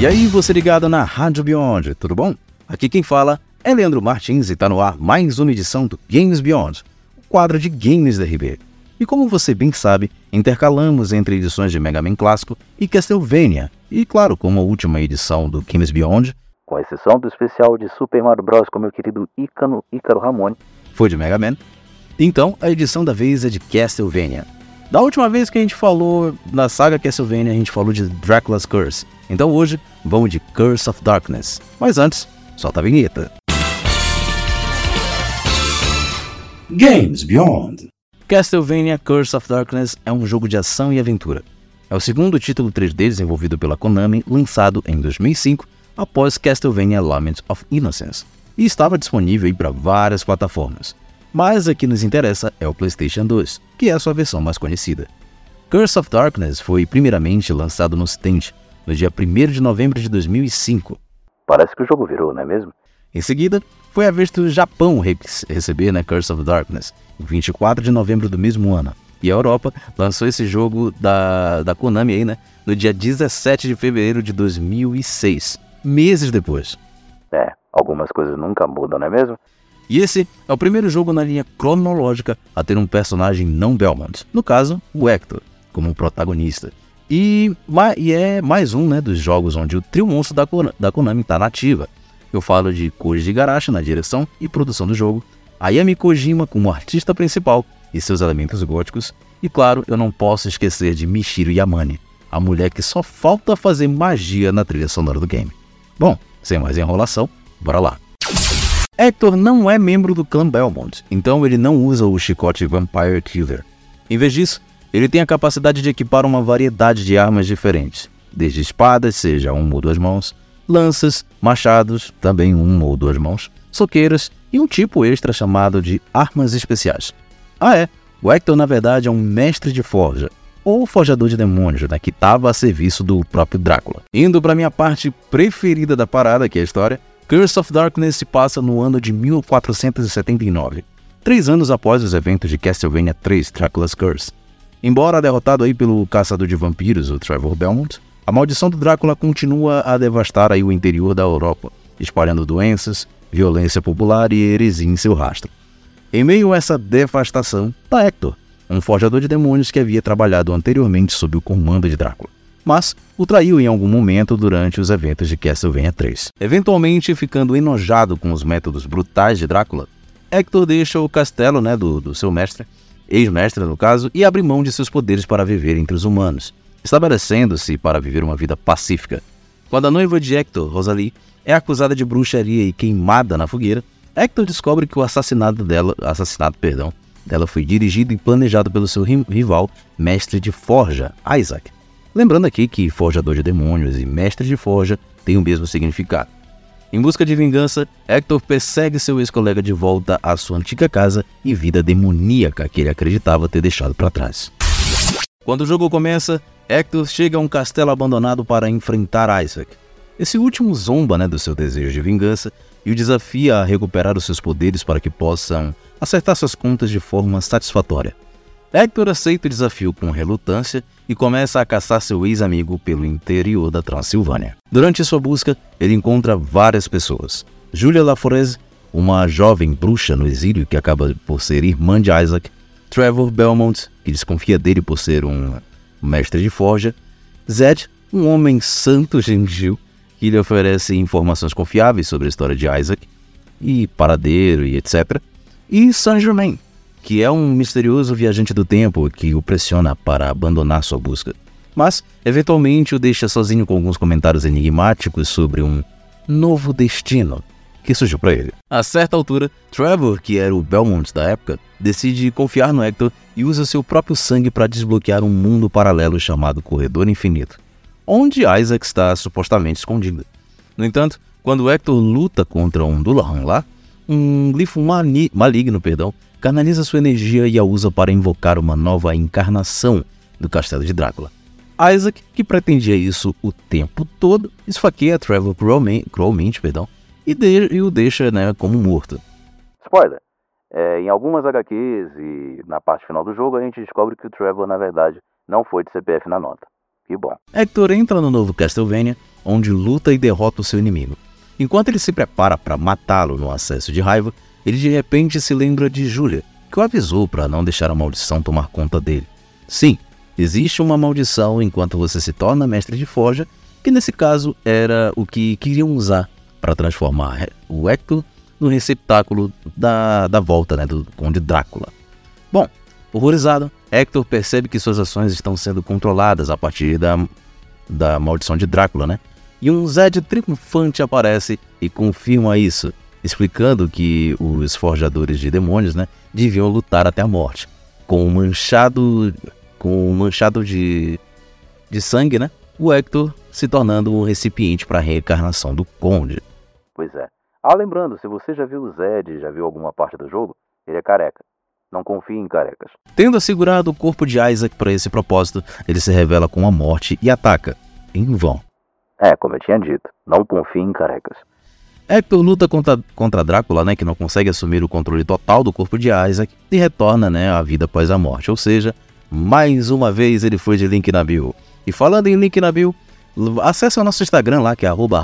E aí, você ligado na Rádio Beyond, tudo bom? Aqui quem fala é Leandro Martins e está no ar mais uma edição do Games Beyond, o quadro de games da RB. E como você bem sabe, intercalamos entre edições de Mega Man Clássico e Castlevania, e claro, como a última edição do Games Beyond, com exceção do especial de Super Mario Bros. com meu querido Ícaro, Ícaro Ramone, foi de Mega Man, então a edição da vez é de Castlevania. Da última vez que a gente falou na saga Castlevania, a gente falou de Dracula's Curse. Então hoje vamos de Curse of Darkness. Mas antes, solta a vinheta. Games Beyond. Castlevania Curse of Darkness é um jogo de ação e aventura. É o segundo título 3D desenvolvido pela Konami, lançado em 2005 após Castlevania Lament of Innocence, e estava disponível para várias plataformas mas a que nos interessa é o PlayStation 2, que é a sua versão mais conhecida. Curse of Darkness foi primeiramente lançado no Ocidente no dia 1 de novembro de 2005. Parece que o jogo virou, não é mesmo? Em seguida, foi a vez do Japão receber né, Curse of Darkness, em 24 de novembro do mesmo ano. E a Europa lançou esse jogo da, da Konami aí, né, no dia 17 de fevereiro de 2006, meses depois. É, algumas coisas nunca mudam, não é mesmo? E esse é o primeiro jogo na linha cronológica a ter um personagem não Belmont, no caso, o Hector, como protagonista. E, e é mais um né, dos jogos onde o trio monstro da, da Konami está nativa. Eu falo de Koji Igarashi na direção e produção do jogo, Ayami Kojima como artista principal e seus elementos góticos, e claro, eu não posso esquecer de Michiro Yamane, a mulher que só falta fazer magia na trilha sonora do game. Bom, sem mais enrolação, bora lá. Hector não é membro do clã Belmont, então ele não usa o chicote Vampire Killer. Em vez disso, ele tem a capacidade de equipar uma variedade de armas diferentes, desde espadas, seja uma ou duas mãos, lanças, machados, também uma ou duas mãos, soqueiras e um tipo extra chamado de armas especiais. Ah é, o Hector na verdade é um mestre de forja, ou forjador de demônios, né, que estava a serviço do próprio Drácula. Indo para minha parte preferida da parada, que é a história, Curse of Darkness se passa no ano de 1479, três anos após os eventos de Castlevania 3 Dracula's Curse. Embora derrotado aí pelo caçador de vampiros, o Trevor Belmont, a maldição do Drácula continua a devastar aí o interior da Europa, espalhando doenças, violência popular e heresia em seu rastro. Em meio a essa devastação, está Hector, um forjador de demônios que havia trabalhado anteriormente sob o comando de Drácula mas o traiu em algum momento durante os eventos de Castlevania 3. Eventualmente, ficando enojado com os métodos brutais de Drácula, Hector deixa o castelo né, do, do seu mestre, ex-mestre no caso, e abre mão de seus poderes para viver entre os humanos, estabelecendo-se para viver uma vida pacífica. Quando a noiva de Hector, Rosalie, é acusada de bruxaria e queimada na fogueira, Hector descobre que o assassinato dela, assassinato, perdão, dela foi dirigido e planejado pelo seu rival, mestre de forja, Isaac. Lembrando aqui que forjador de demônios e mestre de forja têm o mesmo significado. Em busca de vingança, Hector persegue seu ex-colega de volta à sua antiga casa e vida demoníaca que ele acreditava ter deixado para trás. Quando o jogo começa, Hector chega a um castelo abandonado para enfrentar Isaac. Esse último zomba né, do seu desejo de vingança e o desafia a recuperar os seus poderes para que possam acertar suas contas de forma satisfatória. Hector aceita o desafio com relutância e começa a caçar seu ex-amigo pelo interior da Transilvânia. Durante sua busca, ele encontra várias pessoas. Julia Laforese, uma jovem bruxa no exílio que acaba por ser irmã de Isaac, Trevor Belmont, que desconfia dele por ser um mestre de forja, Zed, um homem santo gentil, que lhe oferece informações confiáveis sobre a história de Isaac, e paradeiro e etc. E Saint Germain, que é um misterioso viajante do tempo que o pressiona para abandonar sua busca. Mas, eventualmente, o deixa sozinho com alguns comentários enigmáticos sobre um novo destino que surgiu para ele. A certa altura, Trevor, que era o Belmont da época, decide confiar no Hector e usa seu próprio sangue para desbloquear um mundo paralelo chamado Corredor Infinito, onde Isaac está supostamente escondido. No entanto, quando Hector luta contra um Dullahan lá, um glifo maligno, perdão, canaliza sua energia e a usa para invocar uma nova encarnação do castelo de Drácula. Isaac, que pretendia isso o tempo todo, esfaqueia Trevor cruelmente, perdão, e, de, e, o deixa né, como morto. Spoiler! É, em algumas HQs e na parte final do jogo a gente descobre que o Trevor na verdade não foi de CPF na nota. Que bom. Hector entra no novo Castlevania onde luta e derrota o seu inimigo. Enquanto ele se prepara para matá-lo no acesso de raiva, ele de repente se lembra de Julia, que o avisou para não deixar a maldição tomar conta dele. Sim, existe uma maldição enquanto você se torna mestre de forja, que nesse caso era o que queriam usar para transformar o Hector no receptáculo da, da volta né, do Conde Drácula. Bom, horrorizado, Hector percebe que suas ações estão sendo controladas a partir da, da maldição de Drácula, né? E um Zed triunfante aparece e confirma isso, explicando que os forjadores de demônios, né, deviam lutar até a morte, com um manchado, com um manchado de, de sangue, né? O Hector se tornando um recipiente para a reencarnação do Conde. Pois é. Ah, lembrando, se você já viu o Zed, já viu alguma parte do jogo, ele é careca. Não confie em carecas. Tendo assegurado o corpo de Isaac para esse propósito, ele se revela com a morte e ataca, em vão. É, como eu tinha dito, não confie em carecas. Hector luta contra, contra Drácula, né, que não consegue assumir o controle total do corpo de Isaac e retorna né, à vida após a morte. Ou seja, mais uma vez ele foi de Link na Bio. E falando em Link na Bio, acesse o nosso Instagram lá, que é arroba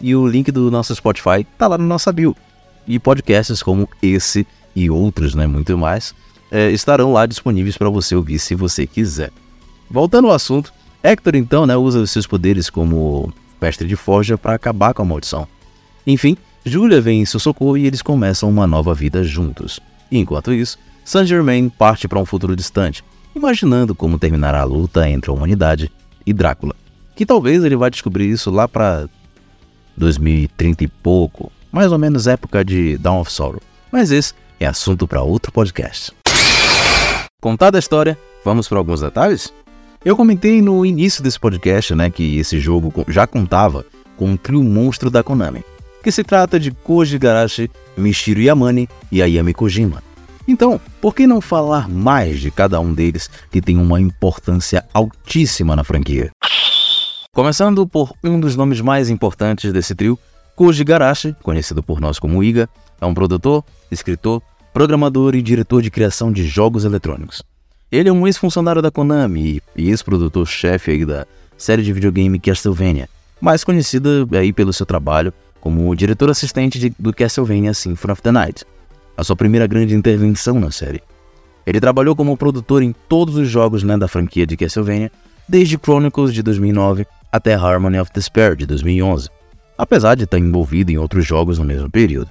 e o link do nosso Spotify tá lá na nossa bio. E podcasts como esse e outros, né, muito mais, é, estarão lá disponíveis para você ouvir se você quiser. Voltando ao assunto, Hector então né, usa os seus poderes como mestre de forja para acabar com a maldição. Enfim, Julia vem em seu socorro e eles começam uma nova vida juntos. Enquanto isso, Saint Germain parte para um futuro distante, imaginando como terminará a luta entre a humanidade e Drácula. Que talvez ele vá descobrir isso lá para 2030 e pouco, mais ou menos época de Dawn of Sorrow. Mas esse é assunto para outro podcast. Contada a história, vamos para alguns detalhes? Eu comentei no início desse podcast, né, que esse jogo já contava com um trio monstro da Konami, que se trata de Koji Garashi, Michiru Yamane e Ayami Kojima. Então, por que não falar mais de cada um deles que tem uma importância altíssima na franquia? Começando por um dos nomes mais importantes desse trio, Koji Garashi, conhecido por nós como Iga, é um produtor, escritor, programador e diretor de criação de jogos eletrônicos. Ele é um ex-funcionário da Konami e ex-produtor-chefe da série de videogame Castlevania, mais conhecida aí pelo seu trabalho como diretor assistente de, do Castlevania Symphony of the Night, a sua primeira grande intervenção na série. Ele trabalhou como produtor em todos os jogos né, da franquia de Castlevania, desde Chronicles de 2009 até Harmony of Despair de 2011, apesar de estar envolvido em outros jogos no mesmo período.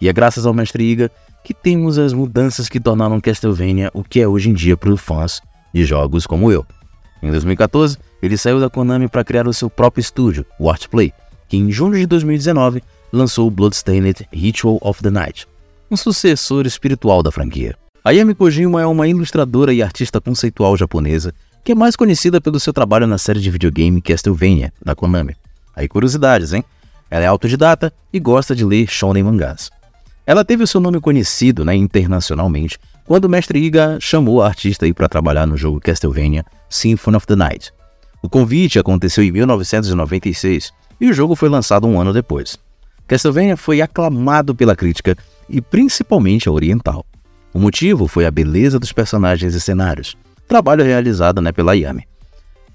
E é graças ao mestre Iga que temos as mudanças que tornaram Castlevania o que é hoje em dia para os fãs de jogos como eu. Em 2014, ele saiu da Konami para criar o seu próprio estúdio, o Artplay, que em junho de 2019 lançou o Bloodstained Ritual of the Night, um sucessor espiritual da franquia. Ayami Kojima é uma ilustradora e artista conceitual japonesa que é mais conhecida pelo seu trabalho na série de videogame Castlevania, da Konami. Aí curiosidades, hein? Ela é autodidata e gosta de ler shonen mangás. Ela teve o seu nome conhecido né, internacionalmente quando o mestre Iga chamou a artista para trabalhar no jogo Castlevania Symphony of the Night. O convite aconteceu em 1996 e o jogo foi lançado um ano depois. Castlevania foi aclamado pela crítica e principalmente a oriental. O motivo foi a beleza dos personagens e cenários, trabalho realizado né, pela Yami.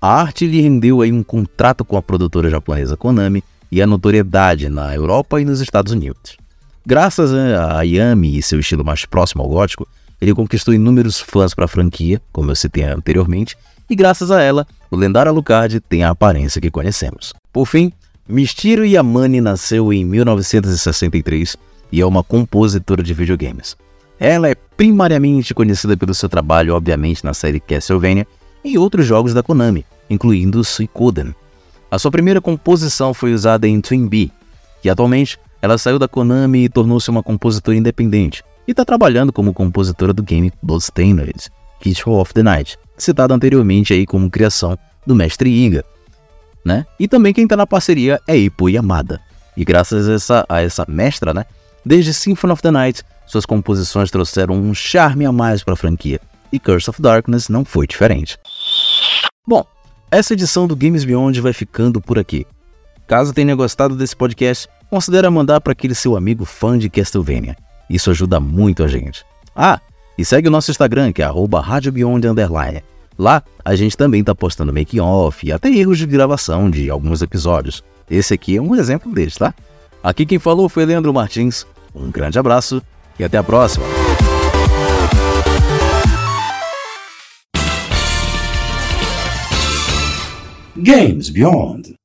A arte lhe rendeu aí um contrato com a produtora japonesa Konami e a notoriedade na Europa e nos Estados Unidos. Graças a Yami e seu estilo mais próximo ao gótico, ele conquistou inúmeros fãs para a franquia, como eu citei anteriormente, e graças a ela, o lendário Alucard tem a aparência que conhecemos. Por fim, Mistiro Yamane nasceu em 1963 e é uma compositora de videogames. Ela é primariamente conhecida pelo seu trabalho, obviamente, na série Castlevania e outros jogos da Konami, incluindo Suikoden. A sua primeira composição foi usada em Twin Bee, e atualmente ela saiu da Konami e tornou-se uma compositora independente, e está trabalhando como compositora do game Bloodstained, Ritual of the Night, citado anteriormente aí como criação do mestre Iga. Né? E também quem está na parceria é Ippo Yamada. E graças a essa, a essa mestra, né? desde Symphony of the Night, suas composições trouxeram um charme a mais para a franquia, e Curse of Darkness não foi diferente. Bom, essa edição do Games Beyond vai ficando por aqui. Caso tenha gostado desse podcast, considere mandar para aquele seu amigo fã de Castlevania. Isso ajuda muito a gente. Ah, e segue o nosso Instagram, que é @radiobeyond_. Lá, a gente também está postando making-off e até erros de gravação de alguns episódios. Esse aqui é um exemplo deles, tá? Aqui quem falou foi Leandro Martins. Um grande abraço e até a próxima! Games Beyond